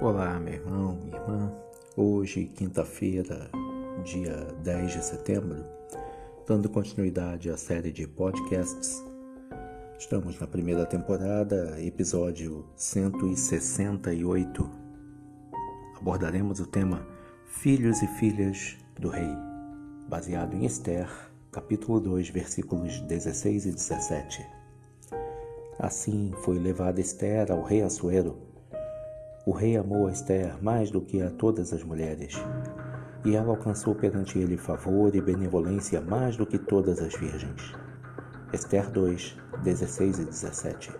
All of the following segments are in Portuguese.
Olá, meu irmão, minha irmã. Hoje, quinta-feira, dia 10 de setembro, dando continuidade à série de podcasts. Estamos na primeira temporada, episódio 168. Abordaremos o tema Filhos e Filhas do Rei, baseado em Esther, capítulo 2, versículos 16 e 17. Assim foi levada Esther ao rei Assuero. O rei amou a Esther mais do que a todas as mulheres, e ela alcançou perante ele favor e benevolência mais do que todas as virgens. Esther 2, 16 e 17.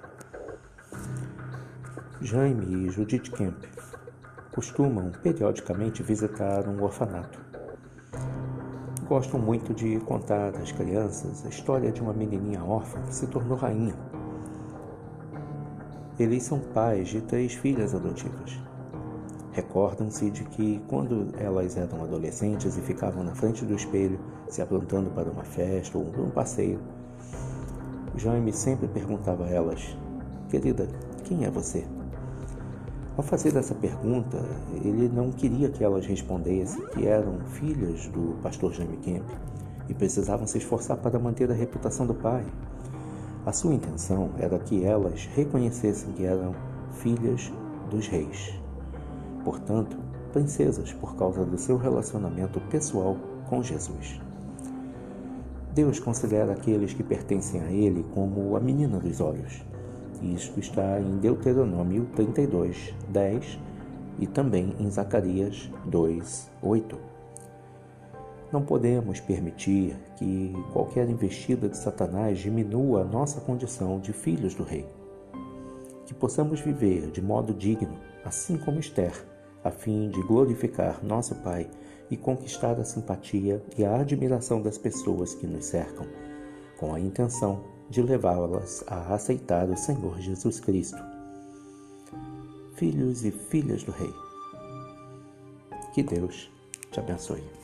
Jaime e Judith Kemp costumam periodicamente visitar um orfanato. Gostam muito de contar às crianças a história de uma menininha órfã que se tornou rainha eles são pais de três filhas adotivas. Recordam-se de que, quando elas eram adolescentes e ficavam na frente do espelho, se aprontando para uma festa ou um passeio, Jaime sempre perguntava a elas: Querida, quem é você? Ao fazer essa pergunta, ele não queria que elas respondessem que eram filhas do pastor Jaime Kemp e precisavam se esforçar para manter a reputação do pai. A sua intenção era que elas reconhecessem que eram filhas dos reis, portanto, princesas por causa do seu relacionamento pessoal com Jesus. Deus considera aqueles que pertencem a Ele como a menina dos olhos. Isto está em Deuteronômio 32, 10 e também em Zacarias 2, 8. Não podemos permitir que qualquer investida de Satanás diminua a nossa condição de filhos do Rei. Que possamos viver de modo digno, assim como Esther, a fim de glorificar nosso Pai e conquistar a simpatia e a admiração das pessoas que nos cercam, com a intenção de levá-las a aceitar o Senhor Jesus Cristo. Filhos e filhas do Rei. Que Deus te abençoe.